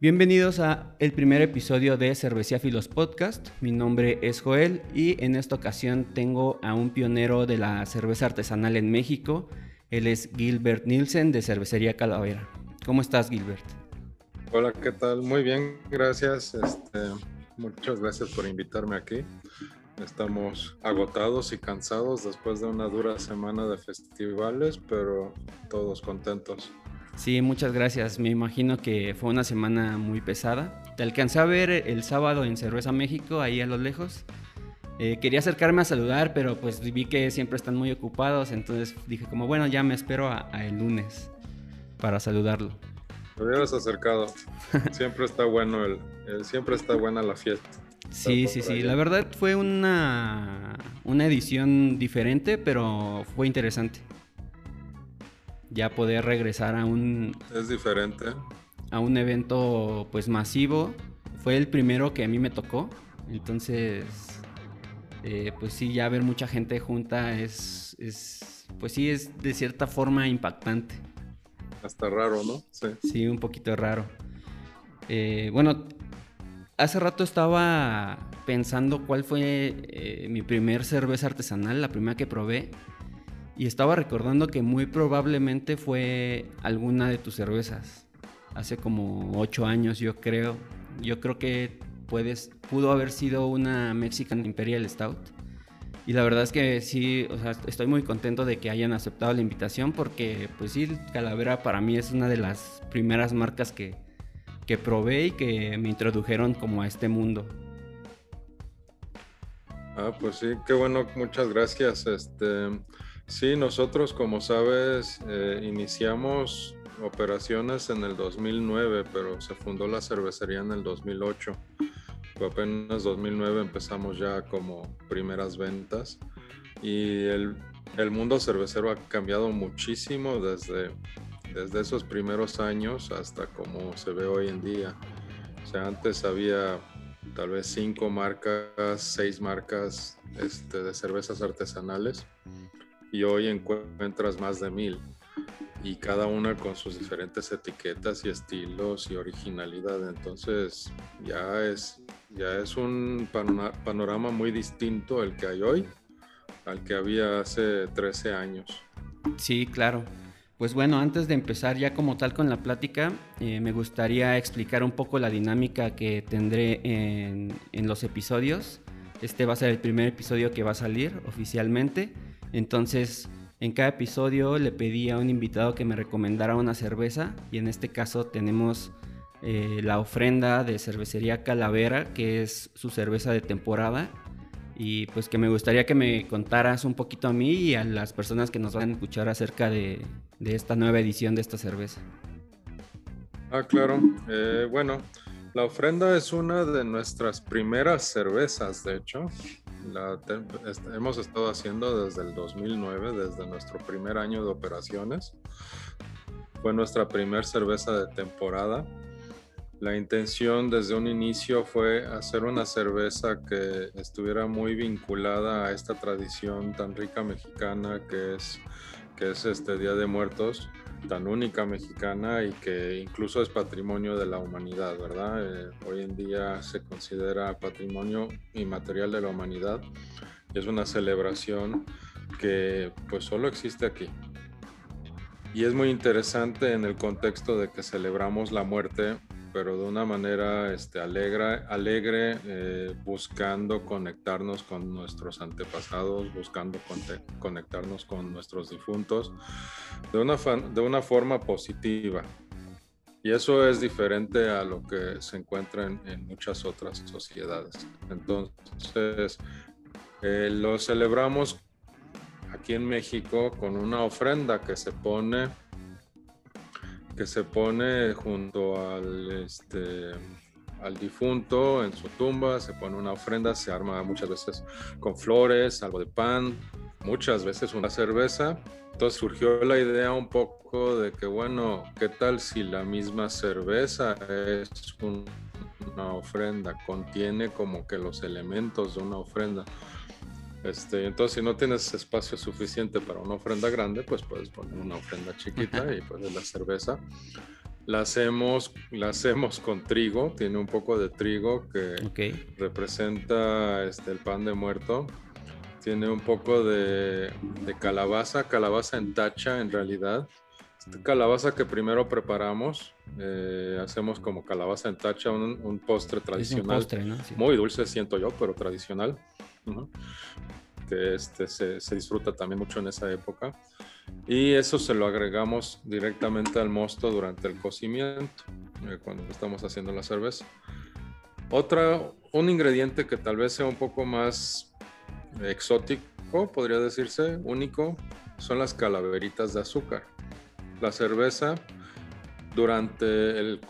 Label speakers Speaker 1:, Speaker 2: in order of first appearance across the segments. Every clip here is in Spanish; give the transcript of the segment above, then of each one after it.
Speaker 1: Bienvenidos a el primer episodio de Cervecía Filos Podcast. Mi nombre es Joel y en esta ocasión tengo a un pionero de la cerveza artesanal en México. Él es Gilbert Nielsen de Cervecería Calavera. ¿Cómo estás, Gilbert?
Speaker 2: Hola, ¿qué tal? Muy bien, gracias. Este, muchas gracias por invitarme aquí. Estamos agotados y cansados después de una dura semana de festivales, pero todos contentos.
Speaker 1: Sí, muchas gracias. Me imagino que fue una semana muy pesada. Te alcancé a ver el sábado en Cerveza México, ahí a lo lejos. Eh, quería acercarme a saludar, pero pues vi que siempre están muy ocupados, entonces dije como, bueno, ya me espero a, el lunes para saludarlo.
Speaker 2: Te hubieras acercado. siempre está bueno el, siempre está buena la fiesta.
Speaker 1: Sí, sí, sí. La verdad fue una, una edición diferente, pero fue interesante ya poder regresar a un...
Speaker 2: Es diferente.
Speaker 1: A un evento pues masivo. Fue el primero que a mí me tocó. Entonces, eh, pues sí, ya ver mucha gente junta es, es, pues sí, es de cierta forma impactante.
Speaker 2: Hasta raro, ¿no?
Speaker 1: Sí. Sí, un poquito raro. Eh, bueno, hace rato estaba pensando cuál fue eh, mi primer cerveza artesanal, la primera que probé. Y estaba recordando que muy probablemente fue alguna de tus cervezas. Hace como ocho años, yo creo. Yo creo que puedes, pudo haber sido una Mexican Imperial Stout. Y la verdad es que sí, o sea, estoy muy contento de que hayan aceptado la invitación porque, pues sí, Calavera para mí es una de las primeras marcas que, que probé y que me introdujeron como a este mundo.
Speaker 2: Ah, pues sí, qué bueno, muchas gracias. Este, Sí, nosotros, como sabes, eh, iniciamos operaciones en el 2009, pero se fundó la cervecería en el 2008. Fue apenas 2009 empezamos ya como primeras ventas y el, mundo cervecero ha cambiado muchísimo desde, desde esos primeros años hasta como se ve hoy en día. O sea, antes había tal vez cinco marcas, seis marcas este, de cervezas artesanales y hoy encuentras más de mil y cada una con sus diferentes etiquetas y estilos y originalidad. Entonces ya es, ya es un panorama muy distinto el que hay hoy al que había hace 13 años.
Speaker 1: Sí, claro. Pues bueno, antes de empezar ya como tal con la plática, eh, me gustaría explicar un poco la dinámica que tendré en, en los episodios. Este va a ser el primer episodio que va a salir oficialmente. Entonces, en cada episodio le pedí a un invitado que me recomendara una cerveza y en este caso tenemos eh, la ofrenda de cervecería Calavera, que es su cerveza de temporada. Y pues que me gustaría que me contaras un poquito a mí y a las personas que nos van a escuchar acerca de, esta nueva edición de esta cerveza.
Speaker 2: Ah, claro. Eh, bueno, la ofrenda es una de nuestras primeras cervezas, de hecho la hemos estado haciendo desde el 2009, desde nuestro primer año de operaciones. Fue nuestra primera cerveza de temporada. La intención desde un inicio fue hacer una cerveza que estuviera muy vinculada a esta tradición tan rica mexicana que es, que es este Día de Muertos tan única mexicana y que incluso es patrimonio de la humanidad, ¿verdad? Eh, hoy en día se considera patrimonio inmaterial de la humanidad y es una celebración que pues solo existe aquí. Y es muy interesante en el contexto de que celebramos la muerte pero de una manera este, alegre, alegre eh, buscando conectarnos con nuestros antepasados, buscando conectarnos con nuestros difuntos de una, de una forma positiva. Y eso es diferente a lo que se encuentra en, muchas otras sociedades. Entonces, eh, lo celebramos aquí en México con una ofrenda que se pone que se pone junto al, este, al difunto en su tumba, se pone una ofrenda, se arma muchas veces con flores, algo de pan, muchas veces una cerveza. Entonces surgió la idea un poco de que, bueno, ¿qué tal si la misma cerveza es una ofrenda, contiene como que los elementos de una ofrenda? Este, entonces, si no tienes espacio suficiente para una ofrenda grande, pues puedes poner una ofrenda chiquita y pones la cerveza. La hacemos, la hacemos con trigo, tiene un poco de trigo que representa este, el pan de muerto. Tiene un poco de, calabaza, calabaza en tacha en realidad. calabaza que primero preparamos, eh, hacemos como calabaza en tacha, un, postre tradicional. Muy dulce siento yo, pero tradicional. Que este, se, disfruta también mucho en esa época y eso se lo agregamos directamente al mosto durante el cocimiento, eh, cuando estamos haciendo la cerveza. Otra, un ingrediente que tal vez sea un poco más exótico, podría decirse, único, son las calaveritas de azúcar. La cerveza, durante el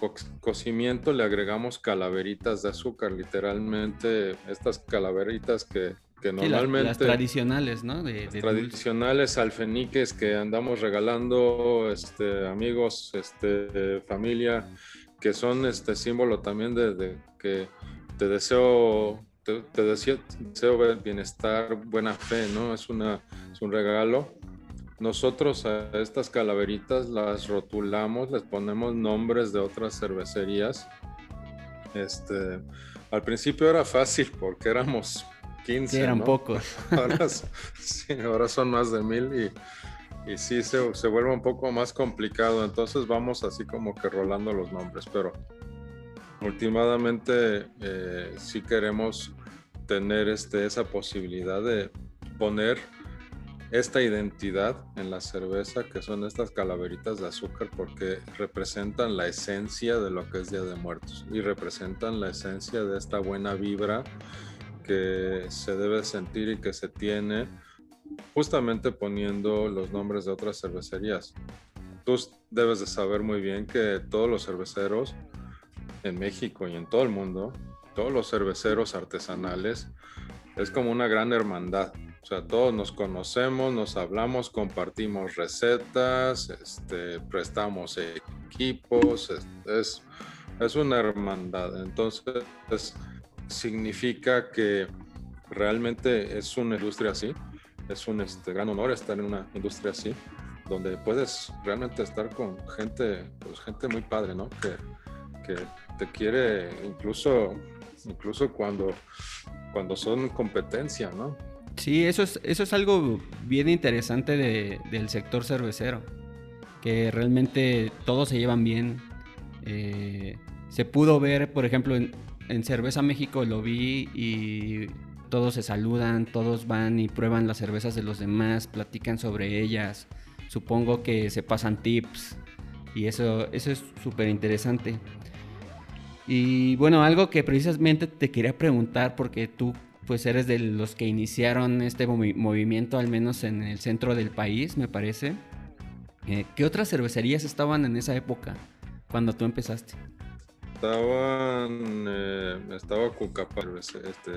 Speaker 2: cocimiento le agregamos calaveritas de azúcar, literalmente estas calaveritas que que normalmente...
Speaker 1: las, tradicionales, ¿no?
Speaker 2: De, tradicionales alfeniques que andamos regalando, este, amigos, este, familia, que son este símbolo también de, que te deseo, te, deseo, bienestar, buena fe, ¿no? Es, una, es un regalo. Nosotros a estas calaveritas las rotulamos, les ponemos nombres de otras cervecerías. Este, al principio era fácil porque éramos 15.
Speaker 1: eran pocos.
Speaker 2: Ahora, son más de mil y, y sí se, se, vuelve un poco más complicado. Entonces vamos así como que rolando los nombres, pero últimamente eh, sí queremos tener este, esa posibilidad de poner esta identidad en la cerveza, que son estas calaveritas de azúcar, porque representan la esencia de lo que es Día de Muertos y representan la esencia de esta buena vibra que se debe sentir y que se tiene justamente poniendo los nombres de otras cervecerías. Tú debes de saber muy bien que todos los cerveceros en México y en todo el mundo, todos los cerveceros artesanales, es como una gran hermandad. O sea, todos nos conocemos, nos hablamos, compartimos recetas, este, prestamos equipos, es, es una hermandad. Entonces, significa que realmente es una industria así. Es un este, gran honor estar en una industria así, donde puedes realmente estar con gente, pues gente muy padre, ¿no? Que, que te quiere incluso, incluso cuando, cuando son competencia, ¿no?
Speaker 1: Sí, eso es, eso es algo bien interesante del sector cervecero, que realmente todos se llevan bien. Eh, se pudo ver, por ejemplo, en, en Cerveza México lo vi y todos se saludan, todos van y prueban las cervezas de los demás, platican sobre ellas, supongo que se pasan tips y eso, eso es súper interesante. Y bueno, algo que precisamente te quería preguntar porque tú pues eres de los que iniciaron este movimiento al menos en el centro del país, me parece. Eh, ¿Qué otras cervecerías estaban en esa época cuando tú empezaste?
Speaker 2: estaban, eh, estaba Cucapa, este,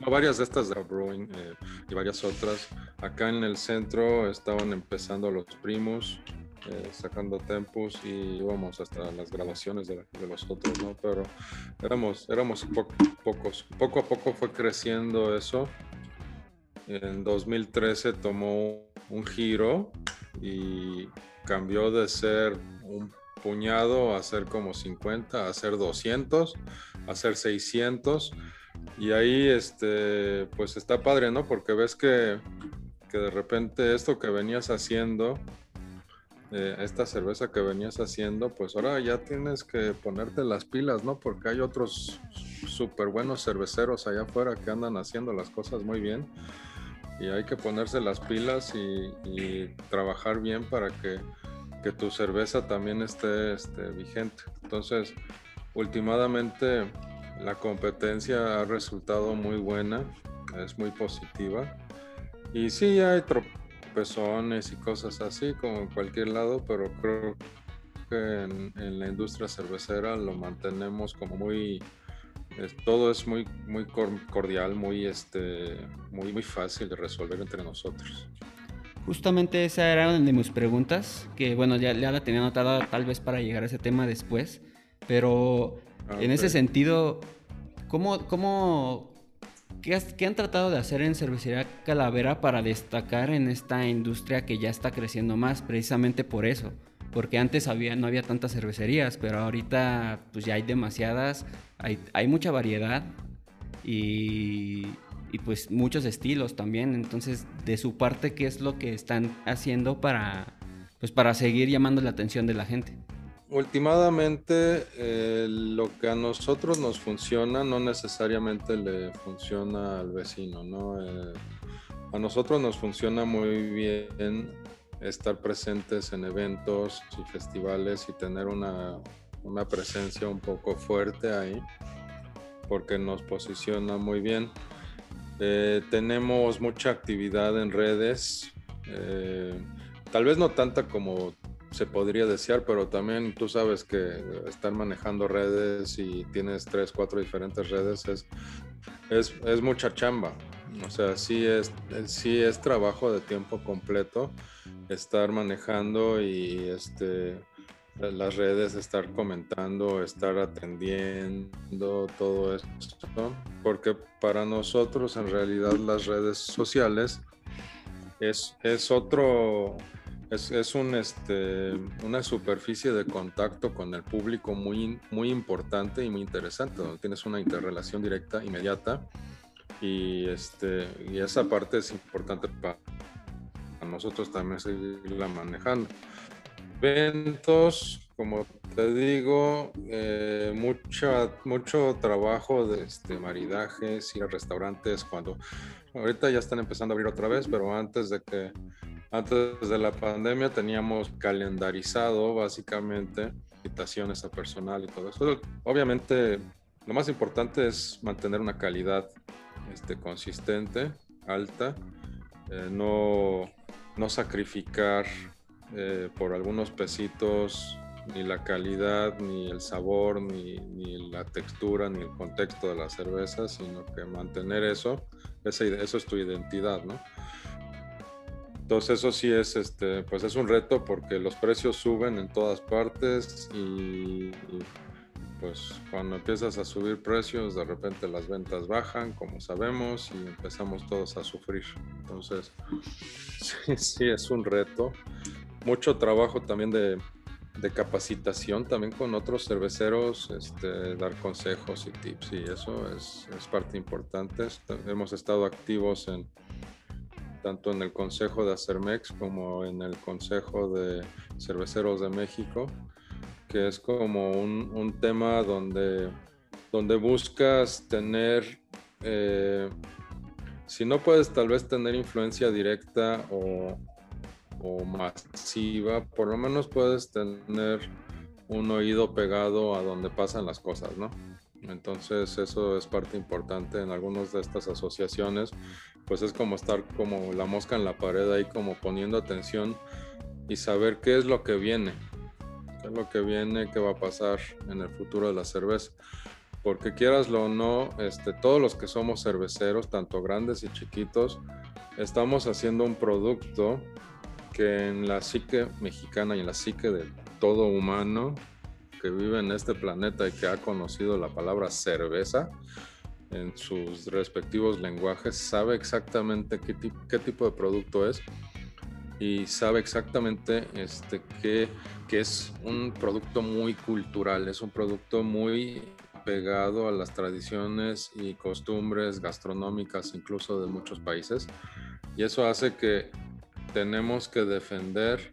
Speaker 2: varias de estas de Brewing eh, y varias otras. Acá en el centro estaban empezando los primos, eh, sacando tempos y íbamos hasta las grabaciones de, los otros, ¿no? Pero éramos, éramos pocos. Poco a poco fue creciendo eso. En 2013 tomó un giro y cambió de ser un puñado a hacer como 50, a hacer 200, a hacer 600. Y ahí, este, pues está padre, ¿no? Porque ves que, que de repente esto que venías haciendo, eh, esta cerveza que venías haciendo, pues ahora ya tienes que ponerte las pilas, ¿no? Porque hay otros súper buenos cerveceros allá afuera que andan haciendo las cosas muy bien. Y hay que ponerse las pilas y trabajar bien para que que tu cerveza también esté este, vigente. Entonces, últimamente la competencia ha resultado muy buena, es muy positiva. Y sí hay tropezones y cosas así, como en cualquier lado, pero creo que en, la industria cervecera lo mantenemos como muy... todo es muy, muy cordial, muy, este, muy, muy fácil de resolver entre nosotros.
Speaker 1: Justamente esa era una de mis preguntas, que bueno, ya, la tenía anotada tal vez para llegar a ese tema después, pero ah, en ese sentido, ¿cómo, cómo, qué, qué, han tratado de hacer en Cervecería Calavera para destacar en esta industria que ya está creciendo más, precisamente por eso? porque antes había, no había tantas cervecerías, pero ahorita pues ya hay demasiadas, hay, hay mucha variedad y, y, pues muchos estilos también. Entonces, de su parte, ¿qué es lo que están haciendo para, pues, para seguir llamando la atención de la gente?
Speaker 2: Últimamente, eh, lo que a nosotros nos funciona no necesariamente le funciona al vecino, ¿no? Eh, a nosotros nos funciona muy bien estar presentes en eventos y festivales y tener una, presencia un poco fuerte ahí, porque nos posiciona muy bien. Eh, tenemos mucha actividad en redes, tal vez no tanta como se podría desear, pero también tú sabes que estar manejando redes y tienes tres, cuatro diferentes redes es, es, es mucha chamba. O sea, sí es, sí es trabajo de tiempo completo estar manejando y este, las redes, estar comentando, estar atendiendo todo esto, porque para nosotros en realidad las redes sociales es, es otro, es, es un, este, una superficie de contacto con el público muy, muy importante y muy interesante, donde tienes una interrelación directa, inmediata, y, este, y esa parte es importante para nosotros también seguirla manejando. Eventos, como te digo, eh, mucho trabajo de este, maridajes, ir restaurantes cuando ahorita ya están empezando a abrir otra vez, pero antes de que antes de la pandemia teníamos calendarizado básicamente invitaciones a personal y todo eso. Obviamente lo más importante es mantener una calidad este, consistente, alta, eh, no no sacrificar eh, por algunos pesitos ni la calidad, ni el sabor, ni, la textura, ni el contexto de la cerveza, sino que mantener eso, eso es tu identidad, ¿no? Entonces eso sí es, este, pues es un reto porque los precios suben en todas partes y pues cuando empiezas a subir precios, de repente las ventas bajan, como sabemos, y empezamos todos a sufrir. Entonces, sí, es un reto. Mucho trabajo también de, capacitación, también con otros cerveceros, este, dar consejos y tips, y eso es, es parte importante. Hemos estado activos en tanto en el Consejo de Acermex como en el Consejo de Cerveceros de México que es como un, tema donde, donde buscas tener, eh, si no puedes tal vez tener influencia directa o, masiva, por lo menos puedes tener un oído pegado a donde pasan las cosas, ¿no? Entonces eso es parte importante en algunas de estas asociaciones, pues es como estar como la mosca en la pared ahí como poniendo atención y saber qué es lo que viene, qué es lo que viene, qué va a pasar en el futuro de la cerveza. Porque quieraslo o no, este, todos los que somos cerveceros, tanto grandes y chiquitos, estamos haciendo un producto que en la psique mexicana y en la psique de todo humano que vive en este planeta y que ha conocido la palabra cerveza en sus respectivos lenguajes, sabe exactamente qué, qué tipo de producto es y sabe exactamente este, que, que, es un producto muy cultural, es un producto muy pegado a las tradiciones y costumbres gastronómicas incluso de muchos países. Y eso hace que tenemos que defender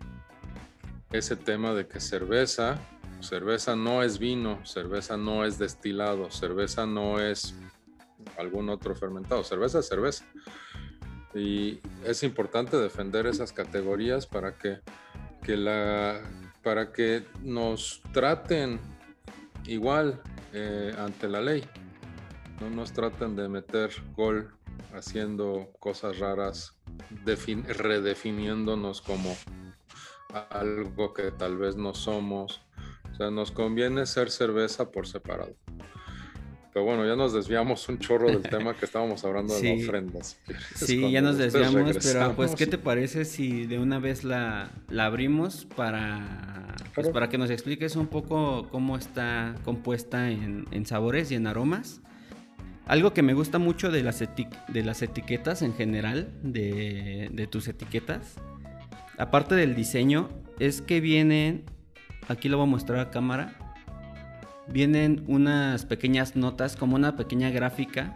Speaker 2: ese tema de que cerveza, cerveza no es vino, cerveza no es destilado, cerveza no es algún otro fermentado, cerveza es cerveza. Y es importante defender esas categorías para que, la, para que nos traten igual eh, ante la ley. No nos traten de meter gol haciendo cosas raras, redefiniéndonos como algo que tal vez no somos. O sea, nos conviene ser cerveza por separado. Pero bueno, ya nos desviamos un chorro del tema que estábamos hablando de la ofrenda.
Speaker 1: sí, ya nos desviamos, pero pues, ¿qué te parece si de una vez la, la abrimos para, pues, para que nos expliques un poco cómo está compuesta en, en sabores y en aromas? Algo que me gusta mucho de las, de las etiquetas en general, de, de tus etiquetas, aparte del diseño, es que vienen aquí lo voy a mostrar a cámara, vienen unas pequeñas notas, como una pequeña gráfica,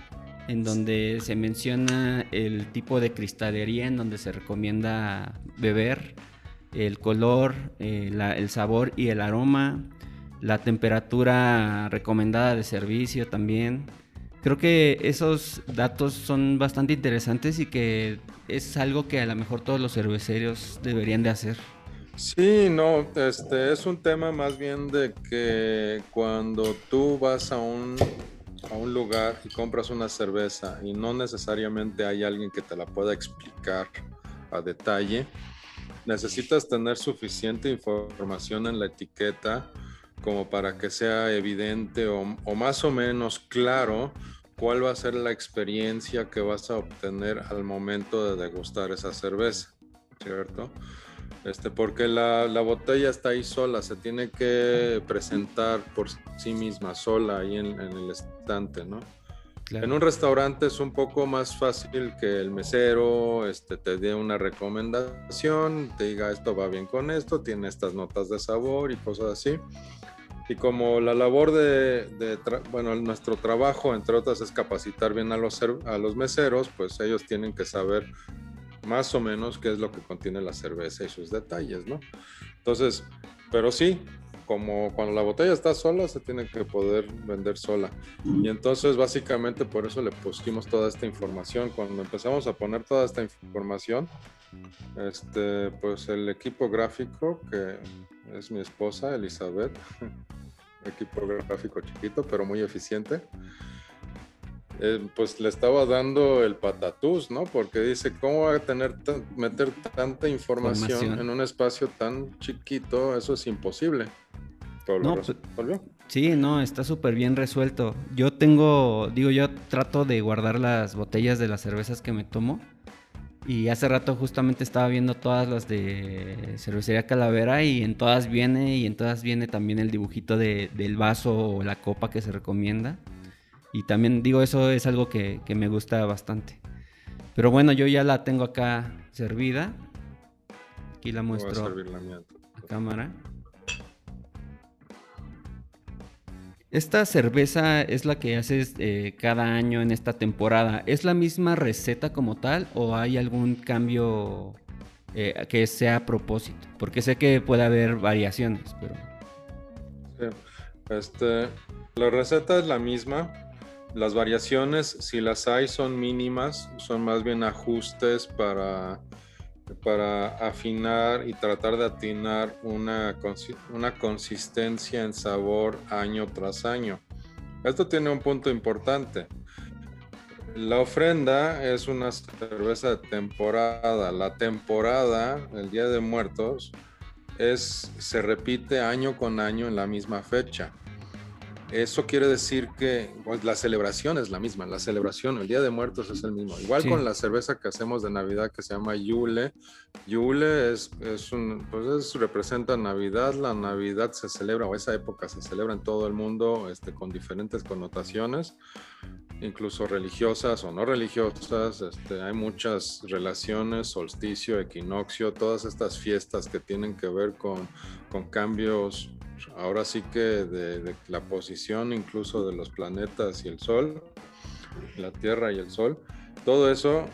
Speaker 1: en donde se menciona el tipo de cristalería en donde se recomienda beber, el color, eh, el sabor y el aroma, la temperatura recomendada de servicio también. Creo que esos datos son bastante interesantes y que es algo que a lo mejor todos los cerveceros deberían de hacer.
Speaker 2: Sí, no, este es un tema más bien de que cuando tú vas a un, a un lugar y compras una cerveza y no necesariamente hay alguien que te la pueda explicar a detalle, necesitas tener suficiente información en la etiqueta como para que sea evidente o, o más o menos claro cuál va a ser la experiencia que vas a obtener al momento de degustar esa cerveza, ¿cierto? Este, porque la, la, botella está ahí sola, se tiene que presentar por sí misma, sola, ahí en, en el estante, ¿no? En un restaurante es un poco más fácil que el mesero este, te dé una recomendación, te diga esto va bien con esto, tiene estas notas de sabor y cosas así. Y como la labor de, de bueno, nuestro trabajo, entre otras, es capacitar bien a los, a los meseros, pues ellos tienen que saber más o menos qué es lo que contiene la cerveza y sus detalles, ¿no? Entonces, pero sí, como cuando la botella está sola, se tiene que poder vender sola. Y entonces, básicamente, por eso le pusimos toda esta información. Cuando empezamos a poner toda esta información, este, pues el equipo gráfico, que es mi esposa, Elizabeth, equipo gráfico chiquito, pero muy eficiente, eh, pues le estaba dando el patatús, ¿no? Porque dice, ¿cómo va a tener meter tanta información, en un espacio tan chiquito? Eso es imposible.
Speaker 1: no, pues, sí, no, está súper bien resuelto. Yo tengo, digo, yo trato de guardar las botellas de las cervezas que me tomo. Y hace rato justamente estaba viendo todas las de cervecería Calavera y en todas viene y en todas viene también el dibujito de, del vaso o la copa que se recomienda. Y también digo, eso es algo que, me gusta bastante. Pero bueno, yo ya la tengo acá servida. Aquí la muestro a cámara. Esta cerveza es la que haces eh, cada año en esta temporada. ¿Es la misma receta como tal o hay algún cambio eh, que sea a propósito? Porque sé que puede haber variaciones, pero...
Speaker 2: Este, la receta es la misma, las variaciones, si las hay, son mínimas, son más bien ajustes para, para afinar y tratar de atinar una, una consistencia en sabor año tras año. Esto tiene un punto importante. La ofrenda es una cerveza de temporada. La temporada, el Día de Muertos, es, se repite año con año en la misma fecha. Eso quiere decir que pues, la celebración es la misma, la celebración, el Día de Muertos es el mismo. Igual con la cerveza que hacemos de Navidad que se llama Yule. Yule es, es un, pues representa Navidad, la Navidad se celebra, o esa época se celebra en todo el mundo este, con diferentes connotaciones, incluso religiosas o no religiosas. Este, hay muchas relaciones, solsticio, equinoccio, todas estas fiestas que tienen que ver con, con cambios ahora sí que de, la posición incluso de los planetas y el Sol, la Tierra y el Sol, todo eso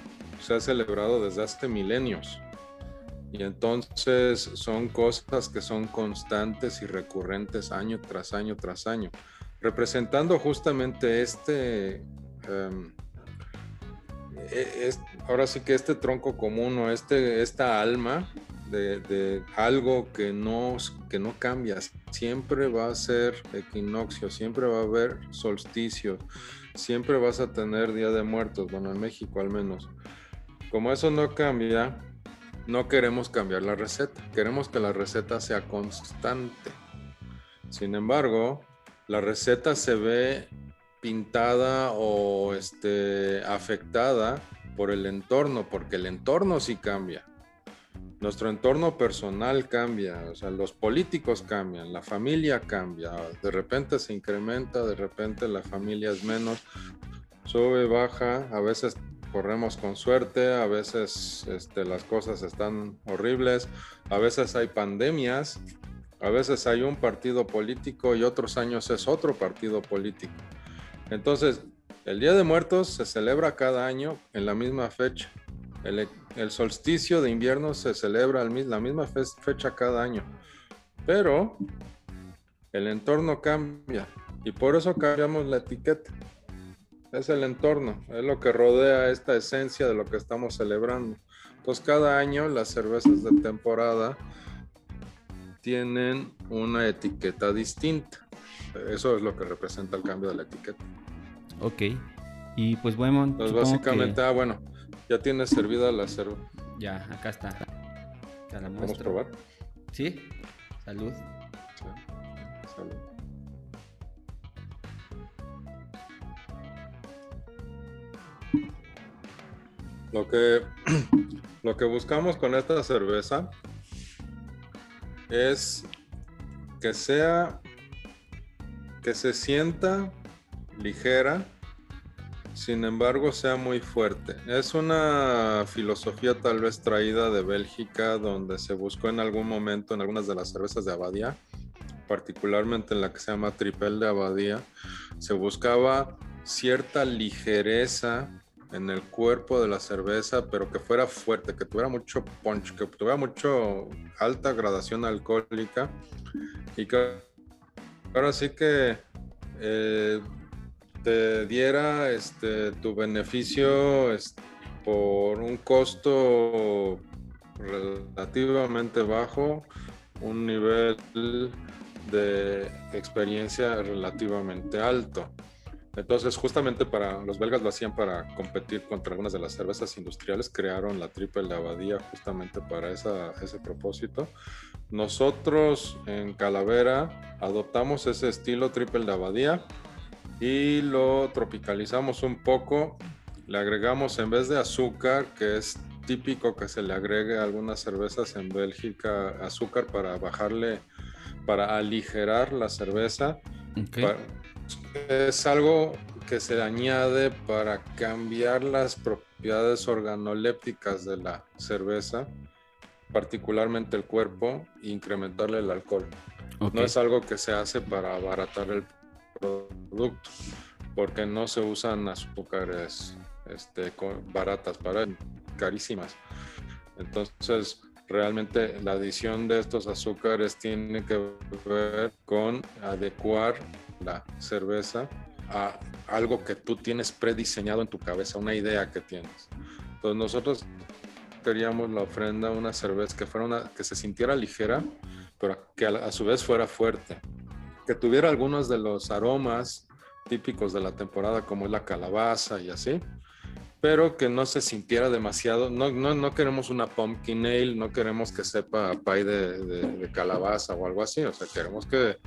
Speaker 2: se ha celebrado desde hace milenios. Y entonces son cosas que son constantes y recurrentes año tras año tras año, representando justamente este, em, e, ahora sí que este tronco común o este, esta alma de, algo que no, que no cambia. Siempre va a ser equinoccio, siempre va a haber solsticio, siempre vas a tener Día de Muertos, bueno, en México al menos. Como eso no cambia, no queremos cambiar la receta, queremos que la receta sea constante. Sin embargo, la receta se ve pintada o este, afectada por el entorno, porque el entorno sí cambia. Nuestro entorno personal cambia, o sea, los políticos cambian, la familia cambia, de repente se incrementa, de repente la familia es menos, sube, baja, a veces corremos con suerte, a veces este, las cosas están horribles, a veces hay pandemias, A veces hay un partido político y otros años es otro partido político. Entonces, el Día de Muertos se celebra cada año en la misma fecha. El, solsticio de invierno se celebra la misma fecha cada año. Pero el entorno cambia y por eso cambiamos la etiqueta. Es el entorno, es lo que rodea esta esencia de lo que estamos celebrando. Entonces cada año las cervezas de temporada tienen una etiqueta distinta. Eso es lo que representa el cambio de la etiqueta.
Speaker 1: Ok. Y pues bueno. Entonces
Speaker 2: básicamente, ah, bueno, ya tienes servida la cerveza.
Speaker 1: Ya, acá está.
Speaker 2: ¿Vamos a probar?
Speaker 1: Sí. Salud. Sí. Salud.
Speaker 2: Lo que, lo que buscamos con esta cerveza es que sea, que se sienta ligera, sin embargo sea muy fuerte. Es una filosofía tal vez traída de Bélgica, donde se buscó en algún momento en algunas de las cervezas de Abadía, particularmente en la que se llama Tripel de Abadía, se buscaba cierta ligereza en el cuerpo de la cerveza, pero que fuera fuerte, que tuviera mucho punch, que tuviera mucho alta gradación alcohólica y que ahora sí que eh, te diera este, tu beneficio por un costo relativamente bajo, un nivel de experiencia relativamente alto. Entonces, justamente para los belgas lo hacían para competir contra algunas de las cervezas industriales, crearon la triple de abadía justamente para ese propósito. Nosotros en Calavera adoptamos ese estilo triple de abadía y lo tropicalizamos un poco. Le agregamos en vez de azúcar, que es típico que se le agregue a algunas cervezas en Bélgica, azúcar para bajarle, para aligerar la cerveza es algo que se añade para cambiar las propiedades organolépticas de la cerveza, particularmente el cuerpo, e incrementarle el alcohol. No es algo que se hace para abaratar el producto, porque no se usan azúcares este, baratas, para carísimas. Entonces, realmente la adición de estos azúcares tiene que ver con adecuar la cerveza a algo que tú tienes prediseñado en tu cabeza, una idea que tienes. Entonces nosotros queríamos la ofrenda una cerveza que fuera una que se sintiera ligera, pero que a, su vez fuera fuerte, que tuviera algunos de los aromas típicos de la temporada como es la calabaza y así, pero que no se sintiera demasiado. No, no, no queremos una pumpkin ale, no queremos que sepa pie de, de, calabaza o algo así. O sea, queremos que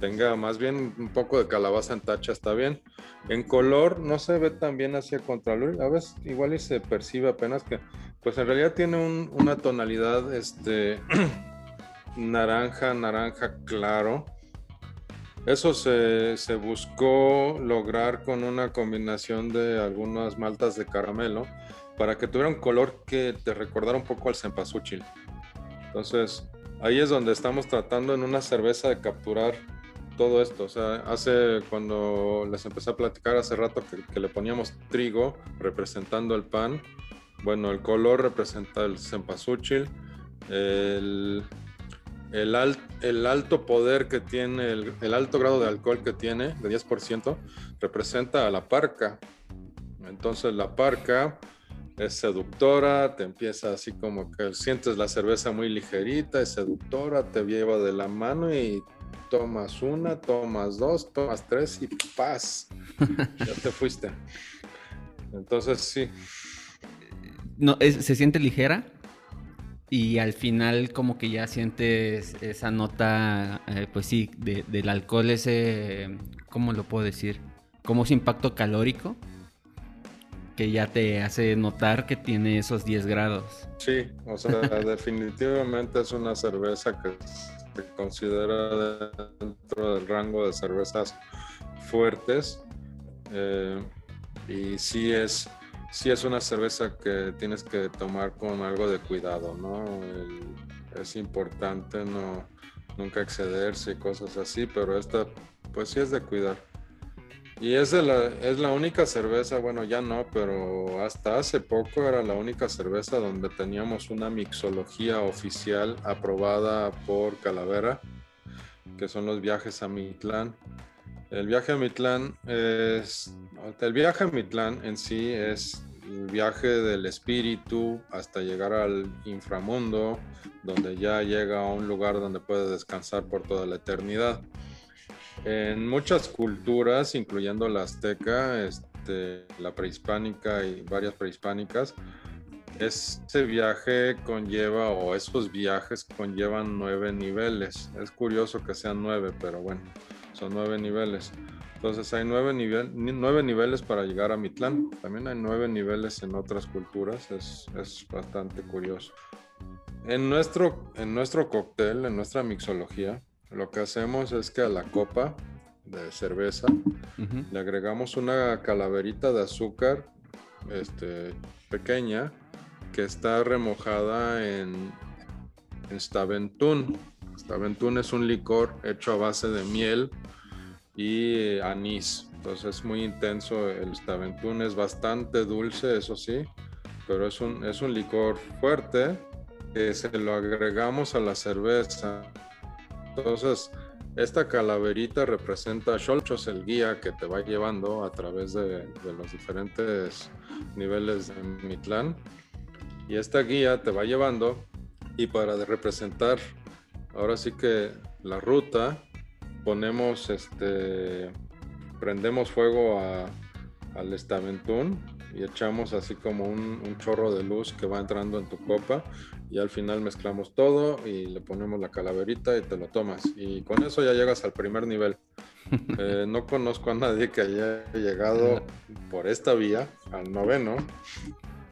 Speaker 2: tenga más bien un poco de calabaza en tacha, está bien. En color no se ve tan bien hacia contraluz, a veces igual y se percibe apenas que, pues en realidad tiene una tonalidad este, naranja, naranja claro eso se, buscó lograr con una combinación de algunas maltas de caramelo para que tuviera un color que te recordara un poco al cempasúchil. Entonces, ahí es donde estamos tratando en una cerveza de capturar todo esto. O sea, hace cuando les empecé a platicar hace rato que, le poníamos trigo representando el pan. Bueno, el color representa el cempasúchil. El, el, alto poder que tiene, el, alto grado de alcohol que tiene, de 10%, representa a la parca. Entonces la parca es seductora, te empieza así como que sientes la cerveza muy ligerita, es seductora, te lleva de la mano y tomas una, tomas dos, tomas tres y paz, ya te fuiste. Entonces sí.
Speaker 1: No, ¿Se siente ligera? y al final como que ya sientes esa nota, eh, pues sí, del alcohol ese, ¿cómo lo puedo decir? Como ese impacto calórico que ya te hace notar que tiene esos 10 grados.
Speaker 2: Sí, o sea, definitivamente es una cerveza que se considera dentro del rango de cervezas fuertes eh, y sí es sí es una cerveza que tienes que tomar con algo de cuidado, ¿no? es importante no, nunca excederse y cosas así, pero esta pues sí es de cuidar. Y es, la, es la única cerveza, bueno, ya no, pero hasta hace poco era la única cerveza donde teníamos una mixología oficial aprobada por Calavera, que son los viajes a Mitlán. El viaje a Mitlán es. El viaje a Mitlán en sí es el viaje del espíritu hasta llegar al inframundo, donde ya llega a un lugar donde puede descansar por toda la eternidad. En muchas culturas, incluyendo la azteca, este, la prehispánica y varias prehispánicas, ese viaje conlleva, o esos viajes conllevan nueve niveles. Es curioso que sean nueve, pero bueno, son nueve niveles. Entonces hay nueve, nivel, nueve niveles para llegar a Mitlán. También hay nueve niveles en otras culturas. Es, es bastante curioso. En nuestro, en nuestro cóctel, en nuestra mixología, lo que hacemos es que a la copa de cerveza le agregamos una calaverita de azúcar este, pequeña que está remojada en, en staventún. Staventún es un licor hecho a base de miel y anís. Entonces es muy intenso. El staventún es bastante dulce, eso sí, pero es un, es un licor fuerte que se lo agregamos a la cerveza entonces, esta calaverita representa a Sholchos, el guía que te va llevando a través de, los diferentes niveles de Mitlán. Y esta guía te va llevando y para representar ahora sí que la ruta, ponemos este, prendemos fuego al estaventún y echamos así como un, chorro de luz que va entrando en tu copa y al final mezclamos todo y le ponemos la calaverita y te lo tomas. Y con eso ya llegas al primer nivel. Eh, no conozco a nadie que haya llegado por esta vía al noveno.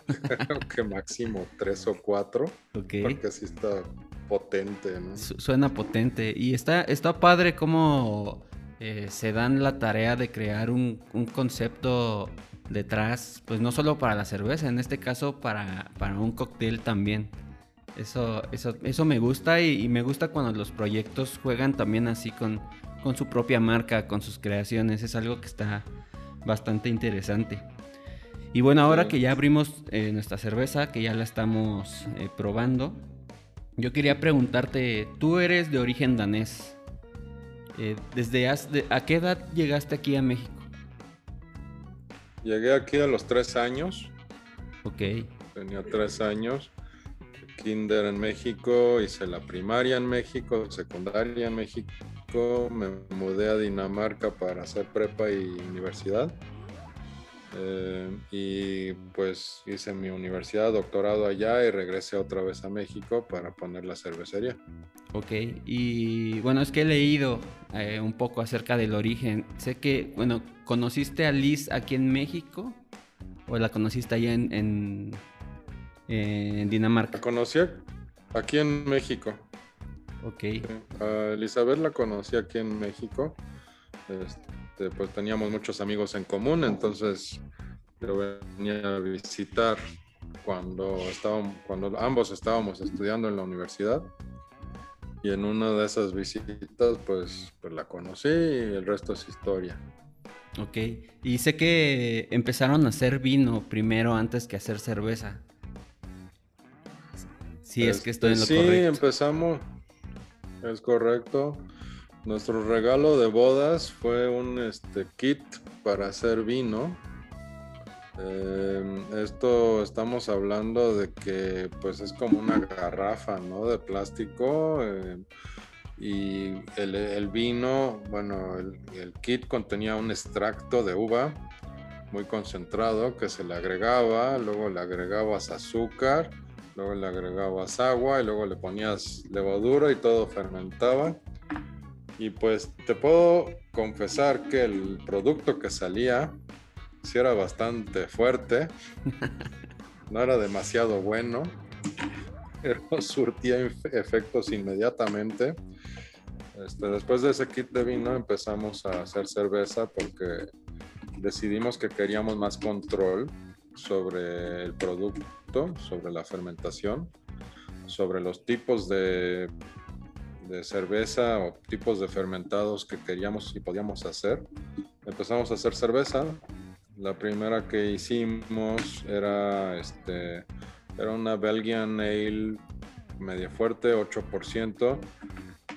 Speaker 2: Creo que máximo tres o cuatro. Porque sí está potente, ¿no?
Speaker 1: suena potente. Y está, está padre cómo eh, se dan la tarea de crear un, un concepto detrás, pues no solo para la cerveza, en este caso para, para un cóctel también. Eso, eso, eso me gusta y, me gusta cuando los proyectos juegan también así con, con su propia marca, con sus creaciones. Es algo que está bastante interesante. Y bueno, ahora que ya abrimos eh, nuestra cerveza, que ya la estamos eh, probando, yo quería preguntarte, tú eres de origen danés. Eh, ¿Desde a qué edad llegaste aquí a México?
Speaker 2: Llegué aquí a los tres años.
Speaker 1: Ok.
Speaker 2: Tenía tres años kinder en México, hice la primaria en México, secundaria en México, me mudé a Dinamarca para hacer prepa y universidad. Eh, y pues hice mi universidad, doctorado allá y regresé otra vez a México para poner la cervecería.
Speaker 1: Ok, y bueno, es que he leído eh, un poco acerca del origen. Sé que, bueno, ¿conociste a Liz aquí en México? ¿O la conociste allá en en Dinamarca.
Speaker 2: La conocí aquí en México.
Speaker 1: Ok.
Speaker 2: Elizabeth la conocí aquí en México. Este, pues teníamos muchos amigos en común, entonces yo venía a visitar cuando, estábamos, cuando ambos estábamos estudiando en la universidad. Y en una de esas visitas, pues, pues la conocí y el resto es historia.
Speaker 1: Ok, y sé que empezaron a hacer vino primero antes que hacer cerveza. Si es que estoy en lo
Speaker 2: sí,
Speaker 1: correcto.
Speaker 2: Sí, empezamos. Es correcto. Nuestro regalo de bodas fue un este, kit para hacer vino. Em, esto estamos hablando de que pues es como una garrafa ¿no? de plástico em, y el, vino, bueno, el, el, kit contenía un extracto de uva muy concentrado que se le agregaba, luego le agregabas azúcar luego le agregabas agua y luego le ponías levadura y todo fermentaba. Y pues te puedo confesar que el producto que salía sí era bastante fuerte, no era demasiado bueno, pero surtía efectos inmediatamente. Este, después de ese kit de vino empezamos a hacer cerveza porque decidimos que queríamos más control sobre el producto, sobre la fermentación, sobre los tipos de, de cerveza o tipos de fermentados que queríamos y podíamos hacer. Empezamos a hacer cerveza. La primera que hicimos era, este, era una Belgian Ale media fuerte, 8%.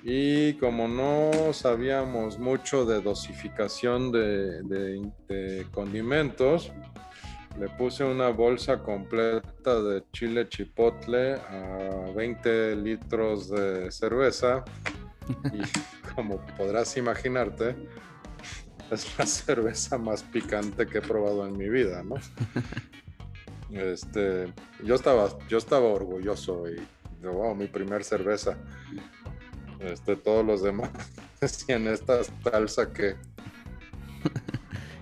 Speaker 2: Y como no sabíamos mucho de dosificación de, de condimentos, le puse una bolsa completa de chile chipotle a 20 litros de cerveza y como podrás imaginarte, es la cerveza más picante que he probado en mi vida, ¿no? Este, yo estaba, yo estaba orgulloso y wow, mi primer cerveza. Este, todos los demás decían esta salsa que.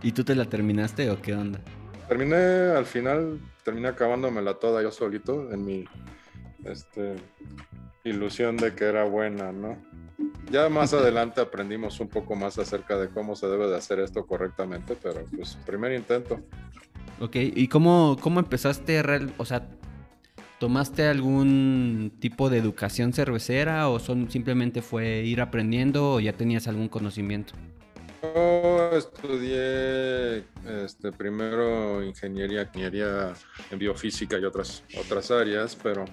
Speaker 1: ¿Y tú te la terminaste o qué onda?
Speaker 2: Terminé al final, terminé acabándomela toda yo solito en mi este, ilusión de que era buena, ¿no? Ya más adelante aprendimos un poco más acerca de cómo se debe de hacer esto correctamente, pero pues primer intento.
Speaker 1: Ok, ¿y cómo, cómo empezaste, real, o sea, tomaste algún tipo de educación cervecera o son, simplemente fue ir aprendiendo o ya tenías algún conocimiento?
Speaker 2: Yo estudié este, primero ingeniería, ingeniería en biofísica y otras, otras áreas, pero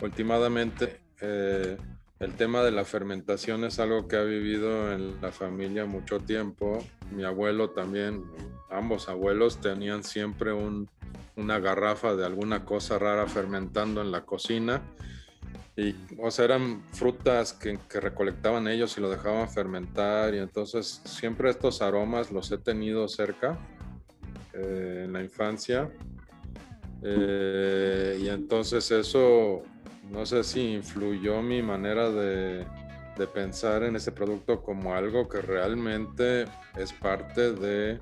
Speaker 2: últimamente eh, el tema de la fermentación es algo que ha vivido en la familia mucho tiempo. Mi abuelo también, ambos abuelos tenían siempre una garrafa de alguna cosa rara fermentando en la cocina y, o sea, eran frutas que, recolectaban ellos y lo dejaban fermentar. Y entonces siempre estos aromas los he tenido cerca eh, en la infancia. Eh, y entonces eso, no sé si influyó mi manera de, de pensar en ese producto como algo que realmente es parte de,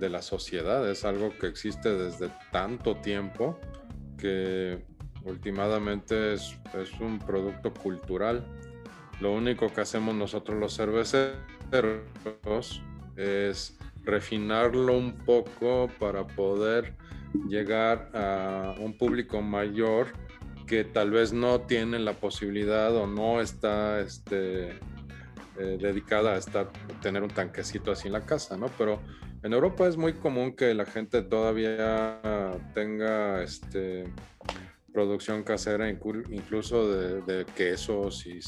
Speaker 2: de la sociedad, es algo que existe desde tanto tiempo que últimamente es, un producto cultural. Lo único que hacemos nosotros los cerveceros es refinarlo un poco para poder llegar a un público mayor que tal vez no tiene la posibilidad o no está este, eh, dedicada a estar, tener un tanquecito así en la casa, ¿no? Pero en Europa es muy común que la gente todavía tenga este, producción casera, incluso de, quesos y,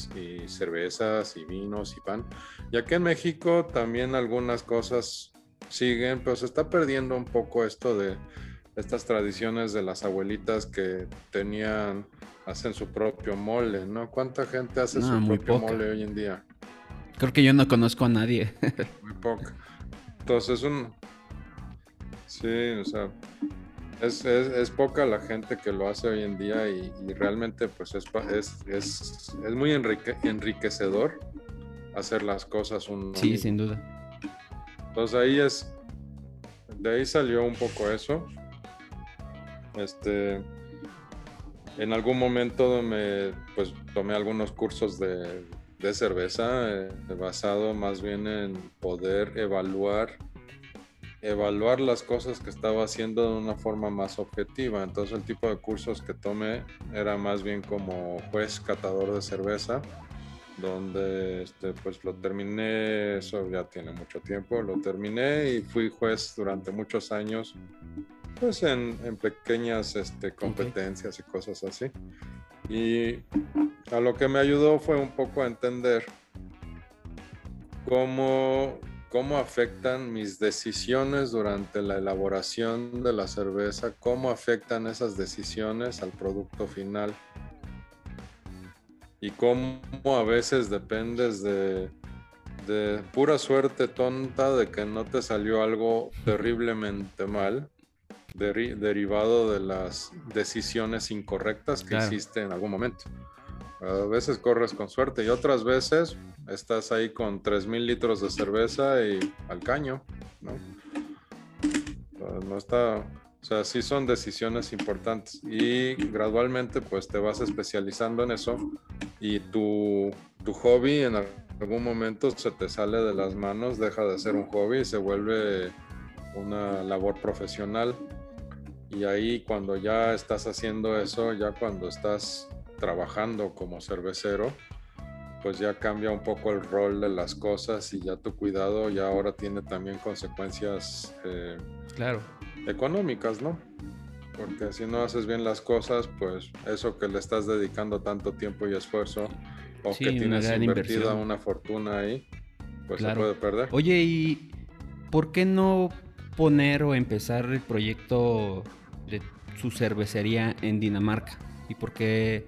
Speaker 2: cervezas y vinos y pan. Y aquí en México también algunas cosas siguen, pero se está perdiendo un poco esto de estas tradiciones de las abuelitas que tenían, hacen su propio mole, ¿no? ¿Cuánta gente hace su propio mole hoy en día?
Speaker 1: Creo que yo no conozco a nadie.
Speaker 2: muy poco. Entonces, un... Sí, o sea, es, es, es, poca la gente que lo hace hoy en día y, realmente pues es, es, es muy enriquecedor hacer las cosas un...
Speaker 1: Sí, sin duda.
Speaker 2: Entonces ahí es, de ahí salió un poco eso. Este, en algún momento me, pues tomé algunos cursos de, de cerveza eh, basado más bien en poder evaluar evaluar las cosas que estaba haciendo de una forma más objetiva. Entonces el tipo de cursos que tomé era más bien como juez catador de cerveza, donde este, pues lo terminé, eso ya tiene mucho tiempo, lo terminé y fui juez durante muchos años, pues en, en pequeñas este, competencias y cosas así. Y a lo que me ayudó fue un poco a entender cómo cómo afectan mis decisiones durante la elaboración de la cerveza, cómo afectan esas decisiones al producto final y cómo a veces dependes de, pura suerte tonta de que no te salió algo terriblemente mal, derivado de las decisiones incorrectas que hiciste en algún momento. A veces corres con suerte y otras veces estás ahí con 3.000 litros de cerveza y al caño, ¿no? No está, o sea, sí son decisiones importantes y gradualmente pues te vas especializando en eso y tu, tu hobby en algún momento se te sale de las manos, deja de ser un hobby y se vuelve una labor profesional. Y ahí cuando ya estás haciendo eso, ya cuando estás trabajando como cervecero, pues ya cambia un poco el rol de las cosas y ya tu cuidado ya ahora tiene también consecuencias eh,
Speaker 1: claro.
Speaker 2: económicas, ¿no? Porque si no haces bien las cosas, pues eso que le estás dedicando tanto tiempo y esfuerzo o que tienes invertida una fortuna ahí, pues se puede perder.
Speaker 1: Oye, ¿y por qué no poner o empezar el proyecto de su cervecería en Dinamarca? ¿Y por qué,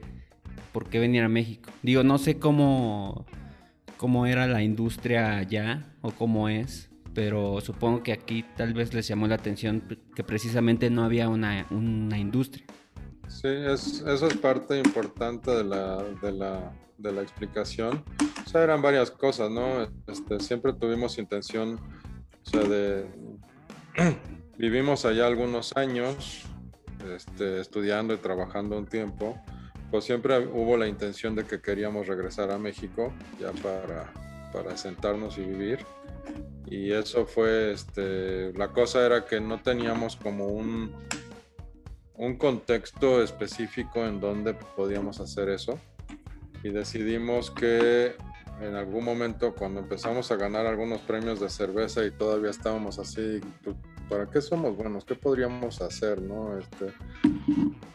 Speaker 1: por qué venir a México? Digo, no sé cómo, cómo era la industria allá o cómo es, pero supongo que aquí tal vez les llamó la atención que precisamente no había una, una industria.
Speaker 2: Sí, es, eso es parte importante de la, de la, de la explicación. O sea, eran varias cosas, ¿no? Este, siempre tuvimos intención, o sea, de... vivimos allá algunos años, este, estudiando y trabajando un tiempo, pues siempre hubo la intención de que queríamos regresar a México ya para, para sentarnos y vivir. Y eso fue, este, la cosa era que no teníamos como un, un contexto específico en donde podíamos hacer eso. Y decidimos que en algún momento cuando empezamos a ganar algunos premios de cerveza y todavía estábamos así, pues, ¿para qué somos buenos? ¿Qué podríamos hacer? ¿no? Este,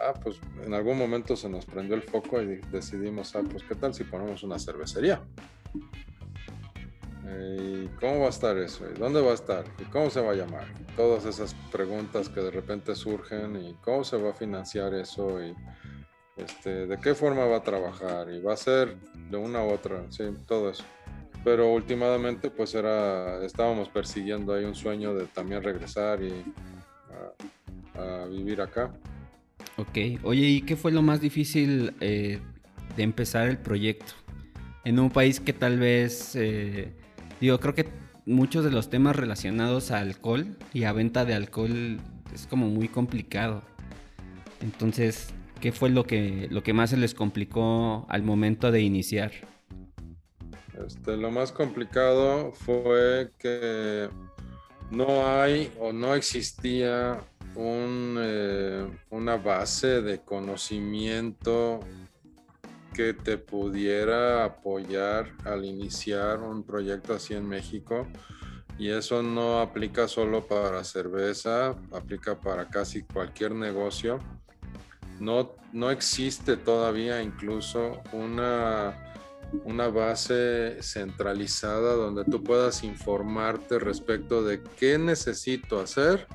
Speaker 2: ah, pues en algún momento se nos prendió el foco y decidimos, ah, pues qué tal si ponemos una cervecería. ¿Y cómo va a estar eso? ¿Y dónde va a estar? ¿Y cómo se va a llamar? Todas esas preguntas que de repente surgen y cómo se va a financiar eso y este, de qué forma va a trabajar y va a ser de una u otra, sí, todo eso pero últimamente pues era, estábamos persiguiendo ahí un sueño de también regresar y a, vivir acá.
Speaker 1: Ok, oye, ¿y qué fue lo más difícil eh, de empezar el proyecto? En un país que tal vez, eh, digo, creo que muchos de los temas relacionados a alcohol y a venta de alcohol es como muy complicado. Entonces, ¿qué fue lo que, lo que más se les complicó al momento de iniciar?
Speaker 2: Este, lo más complicado fue que no hay o no existía eh, una base de conocimiento que te pudiera apoyar al iniciar un proyecto así en México. Y eso no aplica solo para cerveza, aplica para casi cualquier negocio. No, no existe todavía incluso una una base centralizada donde tú puedas informarte respecto de qué necesito hacer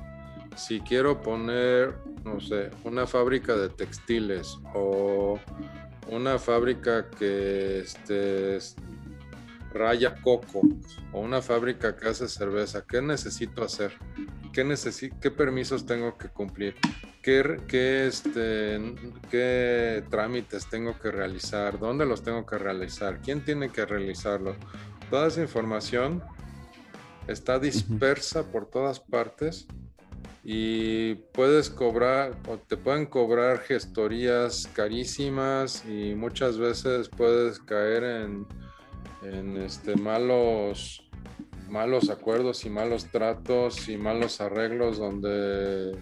Speaker 2: si quiero poner, no sé, una fábrica de textiles o una fábrica que este, raya coco o una fábrica que hace cerveza, ¿qué necesito hacer? ¿Qué, ¿Qué permisos tengo que cumplir? ¿Qué, este, ¿Qué trámites tengo que realizar? ¿Dónde los tengo que realizar? ¿Quién tiene que realizarlo? Toda esa información está dispersa por todas partes y puedes cobrar o te pueden cobrar gestorías carísimas y muchas veces puedes caer en, en este, malos, malos acuerdos y malos tratos y malos arreglos donde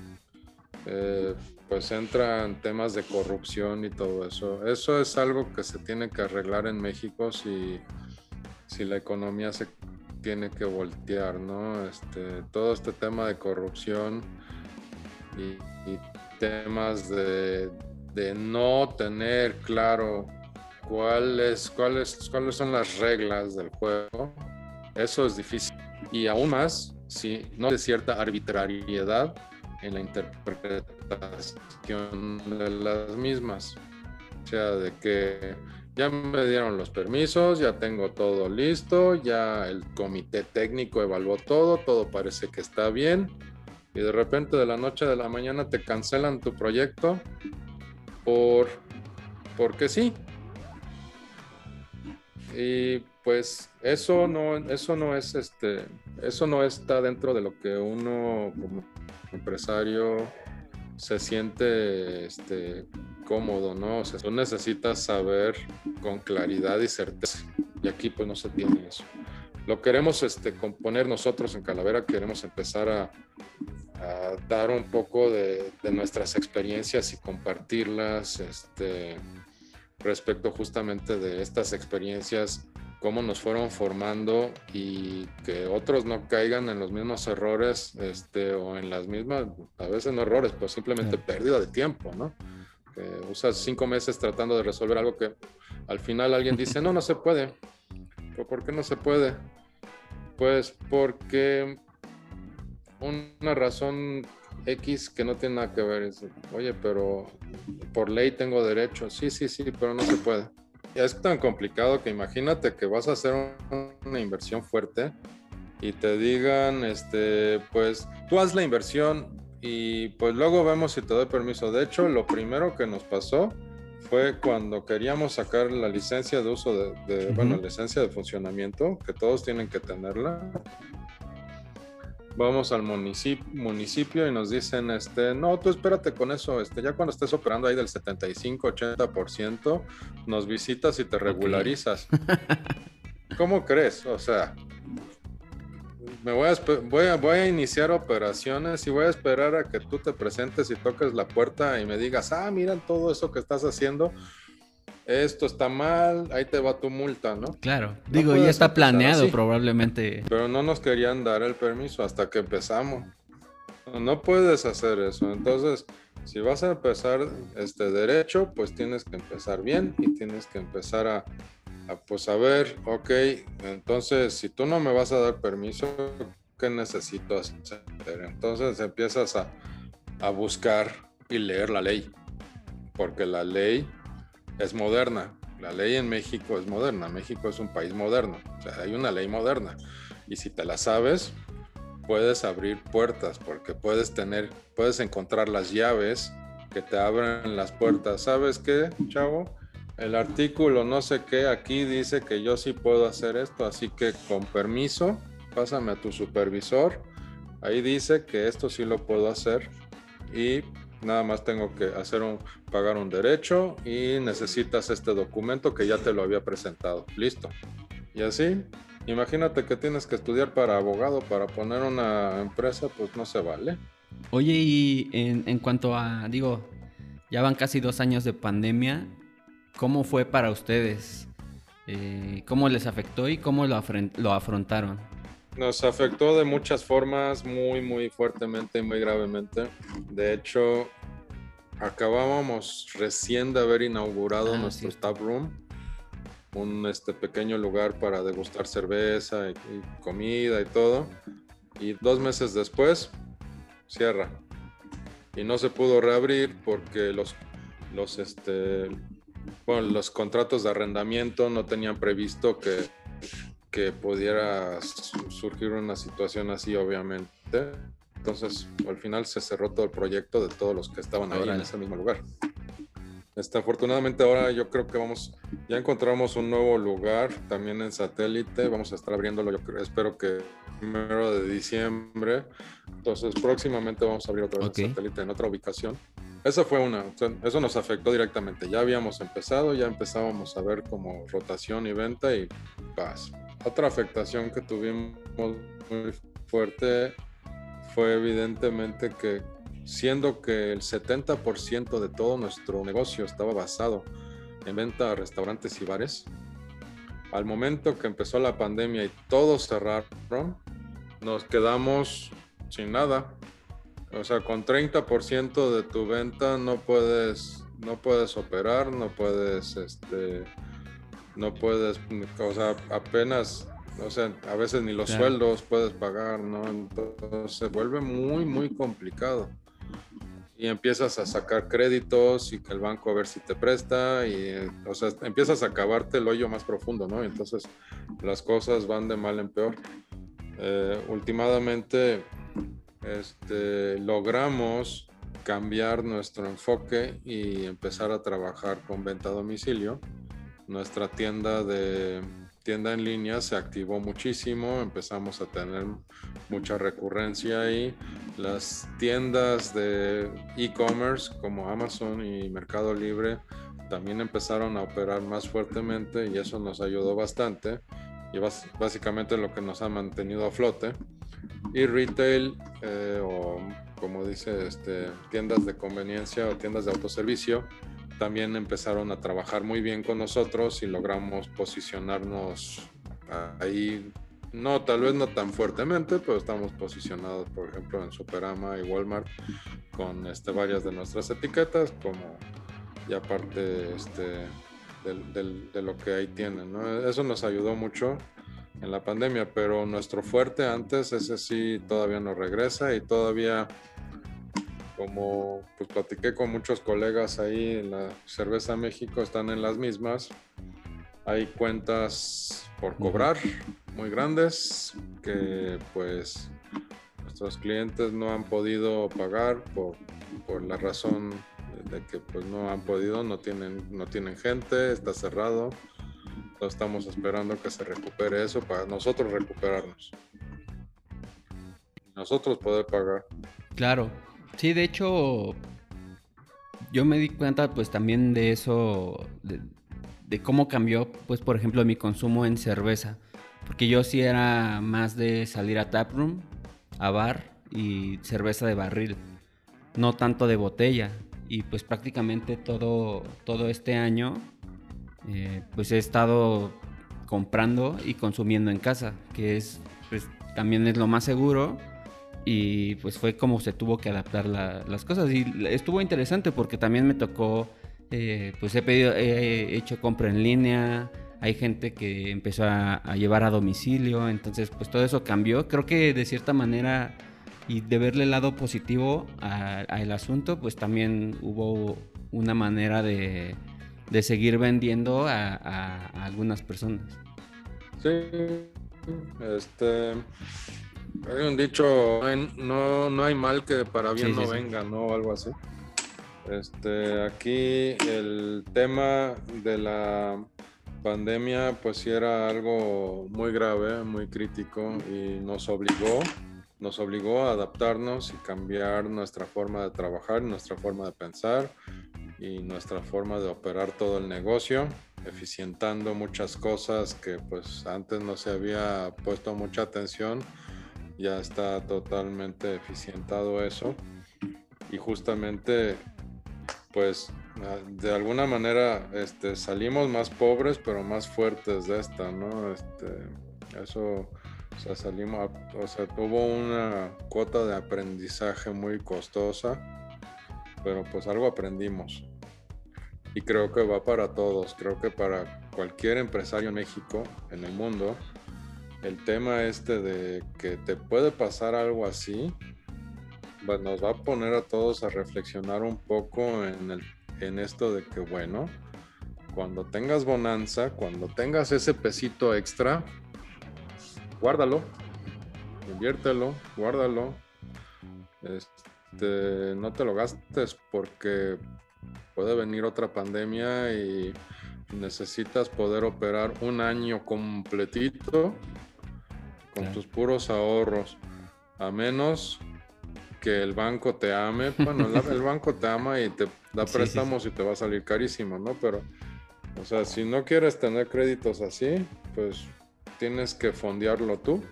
Speaker 2: eh, pues entran temas de corrupción y todo eso. Eso es algo que se tiene que arreglar en México si, si la economía se tiene que voltear, ¿no? Este, todo este tema de corrupción y, temas de, de, no tener claro cuáles, cuáles, cuáles son las reglas del juego, eso es difícil. Y aún más, si no de cierta arbitrariedad en la interpretación de las mismas. O sea, de que ya me dieron los permisos, ya tengo todo listo, ya el comité técnico evaluó todo, todo parece que está bien, y de repente de la noche a la mañana te cancelan tu proyecto por porque sí. Y pues eso no, eso no es este, eso no está dentro de lo que uno empresario se siente este, cómodo, ¿no? O sea, tú necesitas saber con claridad y certeza. Y aquí pues no se tiene eso. Lo queremos este, componer nosotros en Calavera, queremos empezar a, dar un poco de, de, nuestras experiencias y compartirlas. Este, respecto justamente de estas experiencias, cómo nos fueron formando y que otros no caigan en los mismos errores este, o en las mismas, a veces no errores, pero simplemente pérdida de tiempo, ¿no? Que usas cinco meses tratando de resolver algo que al final alguien dice, no, no se puede. ¿Por qué no se puede? Pues porque una razón X que no tiene nada que ver. Es, Oye, pero por ley tengo derecho. Sí, sí, sí, pero no se puede. Es tan complicado que imagínate que vas a hacer una inversión fuerte y te digan, este, pues tú haz la inversión y pues luego vemos si te doy permiso. De hecho, lo primero que nos pasó fue cuando queríamos sacar la licencia de uso de, de bueno, licencia de funcionamiento, que todos tienen que tenerla vamos al municipio, municipio y nos dicen, este, no, tú espérate con eso, este, ya cuando estés operando ahí del 75, 80%, nos visitas y te regularizas. ¿Cómo crees? O sea, me voy a, voy, a, voy a iniciar operaciones y voy a esperar a que tú te presentes y toques la puerta y me digas, ah, miran todo eso que estás haciendo esto está mal, ahí te va tu multa, ¿no?
Speaker 1: Claro, digo, ya está planeado probablemente.
Speaker 2: Pero no nos querían dar el permiso hasta que empezamos. No puedes hacer eso. Entonces, si vas a empezar este derecho, pues tienes que empezar bien y tienes que empezar a, pues a ver, ok, entonces si tú no me vas a dar permiso, ¿qué necesito hacer? Entonces empiezas a, a buscar y leer la ley, porque la ley es moderna. La ley en México es moderna. México es un país moderno. O sea, hay una ley moderna. Y si te la sabes, puedes abrir puertas porque puedes tener, puedes encontrar las llaves que te abren las puertas. ¿Sabes qué, chavo? El artículo no sé qué aquí dice que yo sí puedo hacer esto, así que con permiso, pásame a tu supervisor. Ahí dice que esto sí lo puedo hacer y Nada más tengo que hacer un, pagar un derecho y necesitas este documento que ya te lo había presentado. Listo. Y así, imagínate que tienes que estudiar para abogado para poner una empresa, pues no se vale.
Speaker 1: Oye, y en, cuanto a, digo, ya van casi dos años de pandemia, ¿cómo fue para ustedes? Eh, ¿Cómo les afectó y cómo lo, lo afrontaron?
Speaker 2: Nos afectó de muchas formas, muy, muy fuertemente y muy gravemente. De hecho, acabábamos recién de haber inaugurado ah, nuestro staff room, un este, pequeño lugar para degustar cerveza y, comida y todo. Y dos meses después, cierra. Y no se pudo reabrir porque los, los, este, bueno, los contratos de arrendamiento no tenían previsto que que pudiera surgir una situación así, obviamente. Entonces, al final se cerró todo el proyecto de todos los que estaban ahí en ese mismo lugar. Este, afortunadamente ahora yo creo que vamos, ya encontramos un nuevo lugar también en satélite, vamos a estar abriéndolo, yo creo, espero que primero de diciembre, entonces próximamente vamos a abrir otra vez satélite en otra ubicación. Esa fue una, eso nos afectó directamente, ya habíamos empezado, ya empezábamos a ver como rotación y venta y paz, otra afectación que tuvimos muy fuerte fue evidentemente que siendo que el 70% de todo nuestro negocio estaba basado en venta a restaurantes y bares, al momento que empezó la pandemia y todos cerraron, nos quedamos sin nada. O sea, con 30% de tu venta no puedes, no puedes operar, no puedes este, no puedes, o sea, apenas, o sea, a veces ni los sueldos puedes pagar, ¿no? Entonces se vuelve muy, muy complicado. Y empiezas a sacar créditos y que el banco a ver si te presta y, o sea, empiezas a acabarte el hoyo más profundo, ¿no? Entonces las cosas van de mal en peor. Eh, últimamente, este, logramos cambiar nuestro enfoque y empezar a trabajar con venta a domicilio nuestra tienda de tienda en línea se activó muchísimo, empezamos a tener mucha recurrencia ahí. Las tiendas de e-commerce como Amazon y Mercado Libre también empezaron a operar más fuertemente y eso nos ayudó bastante y básicamente lo que nos ha mantenido a flote. Y retail eh, o como dice este, tiendas de conveniencia o tiendas de autoservicio también empezaron a trabajar muy bien con nosotros y logramos posicionarnos ahí, no, tal vez no tan fuertemente, pero estamos posicionados, por ejemplo, en Superama y Walmart con este, varias de nuestras etiquetas, como y aparte este, de lo que ahí tienen. Eso nos ayudó mucho en la pandemia, pero nuestro fuerte antes, ese sí todavía no regresa y todavía, como pues platiqué con muchos colegas ahí en la Cerveza México, están en las mismas. Hay cuentas por cobrar muy grandes que pues nuestros clientes no han podido pagar por, por la razón de que pues no han podido, no tienen, no tienen gente, está cerrado estamos esperando que se recupere eso para nosotros recuperarnos. Nosotros poder pagar.
Speaker 1: Claro. Sí, de hecho, yo me di cuenta pues también de eso, de, cómo cambió, pues por ejemplo, mi consumo en cerveza. Porque yo sí era más de salir a taproom, a bar y cerveza de barril, no tanto de botella. Y pues prácticamente todo, todo este año eh, pues he estado comprando y consumiendo en casa, que es pues, también es lo más seguro y pues fue como se tuvo que adaptar las cosas y estuvo interesante porque también me tocó eh, pues he pedido he hecho compra en línea hay gente que empezó a, llevar a domicilio entonces pues todo eso cambió creo que de cierta manera y de verle el lado positivo al asunto pues también hubo una manera de de seguir vendiendo a, algunas personas.
Speaker 2: Sí, este, hay un dicho, no, no hay mal que para bien no venga, ¿no? O algo así. Este, aquí el tema de la pandemia pues sí era algo muy grave, muy crítico y nos obligó, nos obligó a adaptarnos y cambiar nuestra forma de trabajar, nuestra forma de pensar, y nuestra forma de operar todo el negocio, eficientando muchas cosas que pues antes no se había puesto mucha atención, ya está totalmente eficientado eso y justamente pues de alguna manera este, salimos más pobres pero más fuertes de esta, ¿no? Este, eso, o sea, salimos, o sea, tuvo una cuota de aprendizaje muy costosa pero pues algo aprendimos. Y creo que va para todos, creo que para cualquier empresario en México, en el mundo, el tema este de que te puede pasar algo así, pues nos va a poner a todos a reflexionar un poco en, el, en esto de que, bueno, cuando tengas bonanza, cuando tengas ese pesito extra, guárdalo, inviértelo, guárdalo. Este, no te lo gastes porque puede venir otra pandemia y necesitas poder operar un año completito con tus puros ahorros, a menos que el banco te ame. Bueno, el, banco te ama y te da préstamos y te va a salir carísimo, ¿no? Pero, o sea, si no quieres tener créditos así, pues tienes que fondearlo tú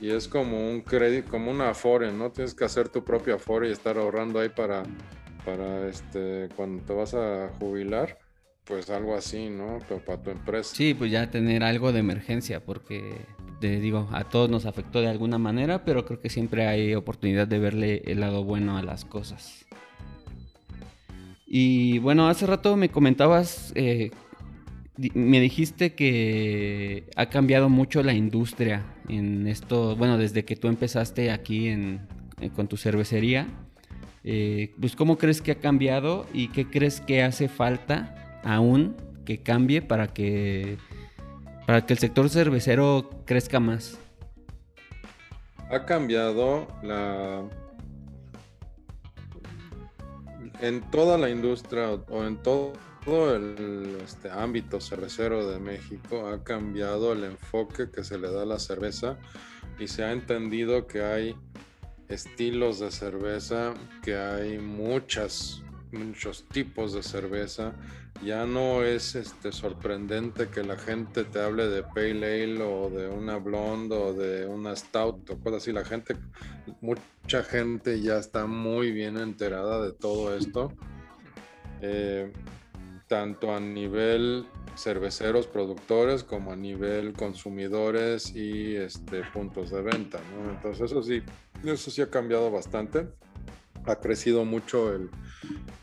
Speaker 2: y es como un crédito, como una Afore, ¿no? Tienes que hacer tu propia Afore y estar ahorrando ahí para, para este, cuando te vas a jubilar, pues algo así, ¿no? Pero para tu empresa.
Speaker 1: Sí, pues ya tener algo de emergencia, porque te digo, a todos nos afectó de alguna manera, pero creo que siempre hay oportunidad de verle el lado bueno a las cosas. Y bueno, hace rato me comentabas eh, me dijiste que ha cambiado mucho la industria en esto, bueno, desde que tú empezaste aquí en, eh, con tu cervecería. Eh, pues, ¿cómo crees que ha cambiado y qué crees que hace falta aún que cambie para que, para que el sector cervecero crezca más?
Speaker 2: Ha cambiado la... En toda la industria o en todo el este, ámbito cervecero de México ha cambiado el enfoque que se le da a la cerveza y se ha entendido que hay estilos de cerveza, que hay muchas, muchos tipos de cerveza. Ya no es este, sorprendente que la gente te hable de Pale Ale o de una Blonde o de una Stout o cosas así. La gente, mucha gente ya está muy bien enterada de todo esto. Eh, tanto a nivel cerveceros productores como a nivel consumidores y este, puntos de venta. Entonces eso sí, eso sí ha cambiado bastante. Ha crecido mucho el,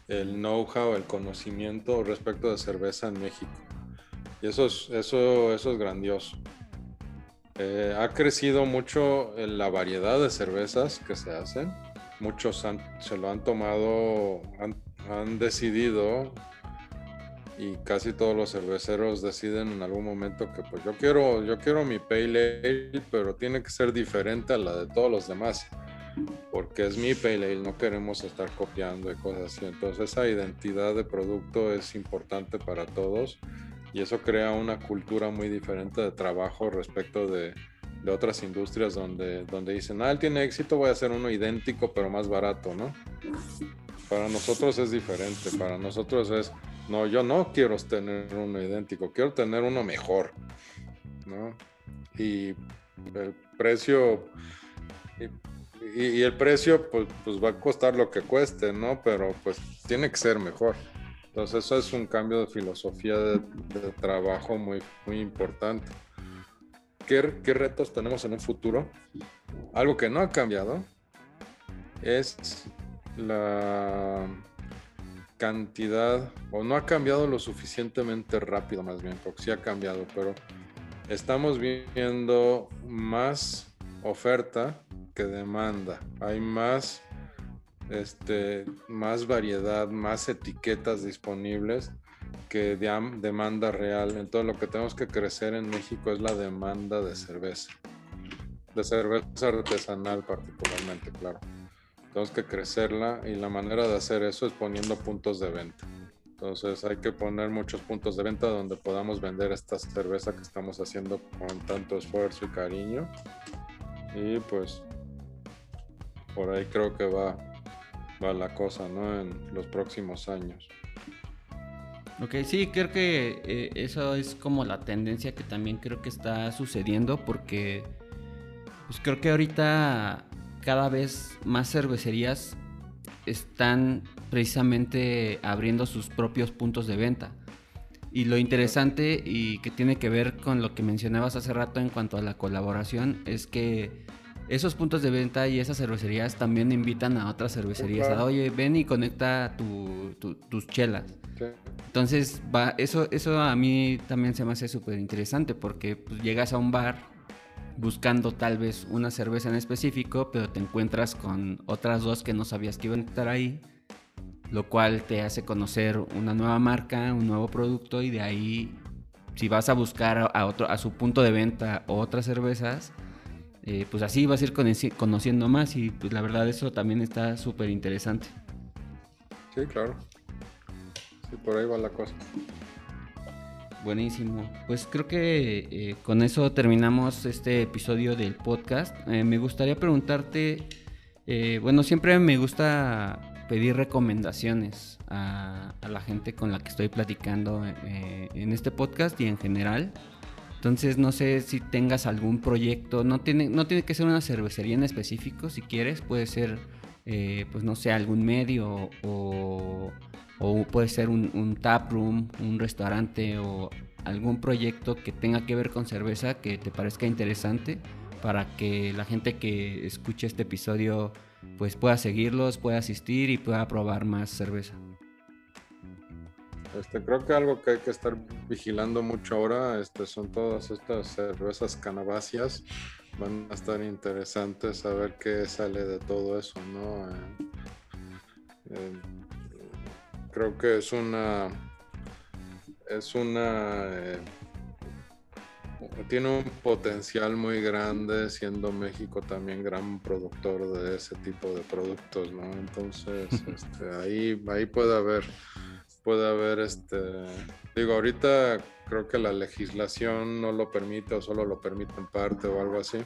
Speaker 2: el know-how, el conocimiento respecto de cerveza en México. Y eso es, eso, eso es grandioso. Eh, ha crecido mucho la variedad de cervezas que se hacen. Muchos se lo han tomado, han, han decidido y casi todos los cerveceros deciden en algún momento que pues yo quiero yo quiero mi pale ale pero tiene que ser diferente a la de todos los demás porque es mi pale ale no queremos estar copiando y cosas así entonces esa identidad de producto es importante para todos y eso crea una cultura muy diferente de trabajo respecto de, de otras industrias donde, donde dicen, ah, él tiene éxito, voy a hacer uno idéntico pero más barato, ¿no? Para nosotros es diferente, para nosotros es, no, yo no quiero tener uno idéntico, quiero tener uno mejor, ¿no? Y el precio, y, el precio pues, pues, va a costar lo que cueste, ¿no? Pero pues tiene que ser mejor. Entonces eso es un cambio de filosofía de, trabajo muy, muy importante. ¿Qué, ¿Qué retos tenemos en un futuro? Algo que no ha cambiado es la cantidad, o no ha cambiado lo suficientemente rápido más bien, porque sí ha cambiado, pero estamos viendo más oferta que demanda. Hay más, este, más variedad, más etiquetas disponibles que demanda real. Entonces lo que tenemos que crecer en México es la demanda de cerveza. De cerveza artesanal particularmente, claro. Tenemos que crecerla y la manera de hacer eso es poniendo puntos de venta. Entonces hay que poner muchos puntos de venta donde podamos vender esta cerveza que estamos haciendo con tanto esfuerzo y cariño. Y pues por ahí creo que va, va la cosa, ¿no? En los próximos años.
Speaker 1: Ok, sí, creo que eh, eso es como la tendencia que también creo que está sucediendo porque pues creo que ahorita cada vez más cervecerías están precisamente abriendo sus propios puntos de venta. Y lo interesante y que tiene que ver con lo que mencionabas hace rato en cuanto a la colaboración es que esos puntos de venta y esas cervecerías también invitan a otras cervecerías a, oye, ven y conecta tus chelas. Entonces, va, eso, eso a mí también se me hace súper interesante porque pues, llegas a un bar buscando tal vez una cerveza en específico, pero te encuentras con otras dos que no sabías que iban a estar ahí, lo cual te hace conocer una nueva marca, un nuevo producto y de ahí, si vas a buscar a, otro, a su punto de venta otras cervezas, eh, pues así vas a ir conociendo más y pues la verdad eso también está súper interesante.
Speaker 2: Sí, claro. Sí, por ahí va la cosa.
Speaker 1: Buenísimo. Pues creo que eh, con eso terminamos este episodio del podcast. Eh, me gustaría preguntarte, eh, bueno, siempre me gusta pedir recomendaciones a, la gente con la que estoy platicando en este podcast y en general. Entonces no sé si tengas algún proyecto, no tiene, no tiene que ser una cervecería en específico, si quieres, puede ser, pues no sé, algún medio o o puede ser un, un tap room, un restaurante o algún proyecto que tenga que ver con cerveza que te parezca interesante para que la gente que escuche este episodio pues pueda seguirlos, pueda asistir y pueda probar más cerveza.
Speaker 2: Este, creo que algo que hay que estar vigilando mucho ahora este, son todas estas cervezas canabáceas. Van a estar interesantes saber qué sale de todo eso, ¿no? Eh, eh, creo que es una es una eh, tiene un potencial muy grande siendo México también gran productor de ese tipo de productos no entonces este, ahí ahí puede haber puede haber este digo ahorita creo que la legislación no lo permite o solo lo permite en parte o algo así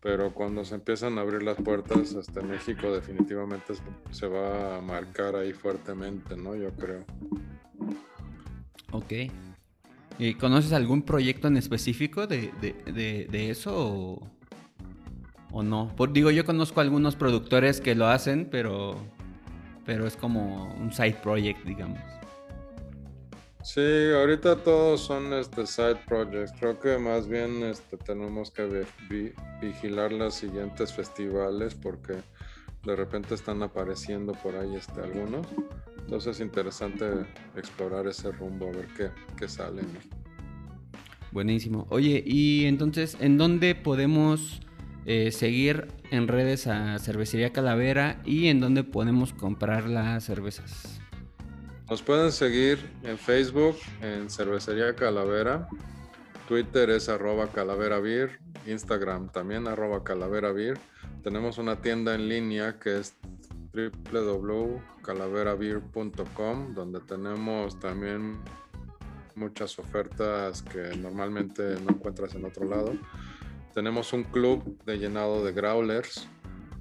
Speaker 2: pero cuando se empiezan a abrir las puertas, hasta México definitivamente se va a marcar ahí fuertemente, ¿no? Yo creo.
Speaker 1: Ok. ¿Y ¿Conoces algún proyecto en específico de, eso o, no? Por, digo, yo conozco algunos productores que lo hacen, pero, pero es como un side project, digamos.
Speaker 2: Sí, ahorita todos son este side projects. Creo que más bien este, tenemos que vigilar los siguientes festivales porque de repente están apareciendo por ahí este, algunos. Entonces es interesante explorar ese rumbo, a ver qué, qué sale.
Speaker 1: Buenísimo. Oye, y entonces, ¿en dónde podemos eh, seguir en redes a Cervecería Calavera y en dónde podemos comprar las cervezas?
Speaker 2: Nos pueden seguir en Facebook, en Cervecería Calavera. Twitter es arroba calaveravir. Instagram también arroba calaveravir. Tenemos una tienda en línea que es www.calaveravir.com donde tenemos también muchas ofertas que normalmente no encuentras en otro lado. Tenemos un club de llenado de growlers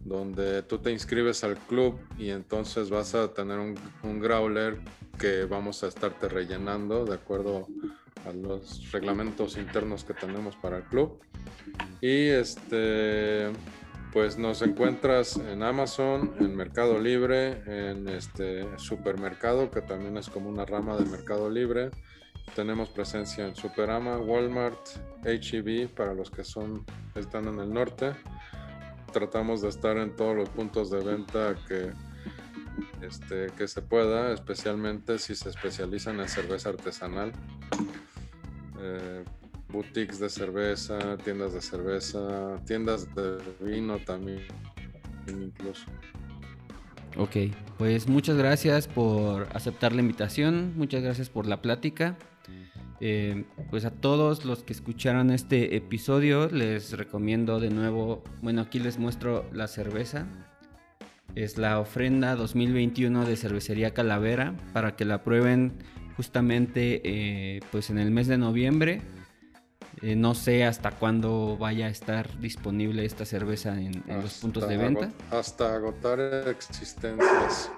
Speaker 2: donde tú te inscribes al club y entonces vas a tener un, growler que vamos a estarte rellenando de acuerdo a los reglamentos internos que tenemos para el club. Y este pues nos encuentras en Amazon, en Mercado Libre, en este supermercado que también es como una rama de Mercado Libre. Tenemos presencia en Superama, Walmart, HEB para los que son están en el norte. Tratamos de estar en todos los puntos de venta que este, que se pueda, especialmente si se especializan en cerveza artesanal. Eh, boutiques de cerveza, tiendas de cerveza, tiendas de vino también, incluso.
Speaker 1: Ok, pues muchas gracias por aceptar la invitación, muchas gracias por la plática. Eh, pues a todos los que escucharon este episodio les recomiendo de nuevo, bueno aquí les muestro la cerveza, es la ofrenda 2021 de Cervecería Calavera para que la prueben justamente eh, pues en el mes de noviembre eh, no sé hasta cuándo vaya a estar disponible esta cerveza en, los puntos de venta.
Speaker 2: hasta agotar existencias.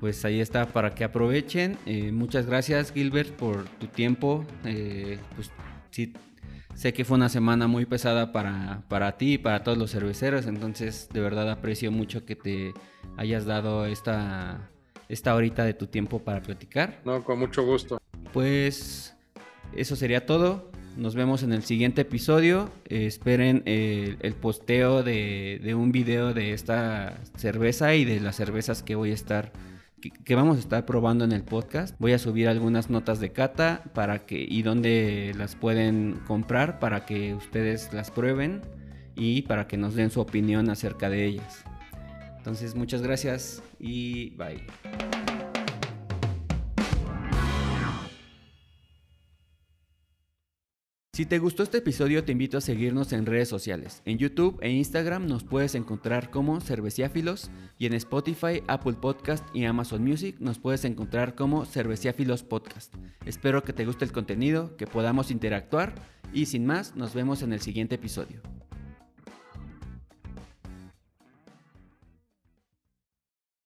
Speaker 1: Pues ahí está para que aprovechen. Eh, muchas gracias Gilbert por tu tiempo. Eh, pues sí, sé que fue una semana muy pesada para, para ti y para todos los cerveceros. Entonces de verdad aprecio mucho que te hayas dado esta, esta horita de tu tiempo para platicar.
Speaker 2: No, con mucho gusto.
Speaker 1: Pues eso sería todo. Nos vemos en el siguiente episodio. Eh, esperen el, posteo de, un video de esta cerveza y de las cervezas que voy a estar que, vamos a estar probando en el podcast. Voy a subir algunas notas de cata para que y dónde las pueden comprar para que ustedes las prueben y para que nos den su opinión acerca de ellas. Entonces, muchas gracias y bye. Si te gustó este episodio te invito a seguirnos en redes sociales. En YouTube e Instagram nos puedes encontrar como Cerveciáfilos y en Spotify, Apple Podcast y Amazon Music nos puedes encontrar como Cerveciáfilos Podcast. Espero que te guste el contenido, que podamos interactuar y sin más nos vemos en el siguiente episodio.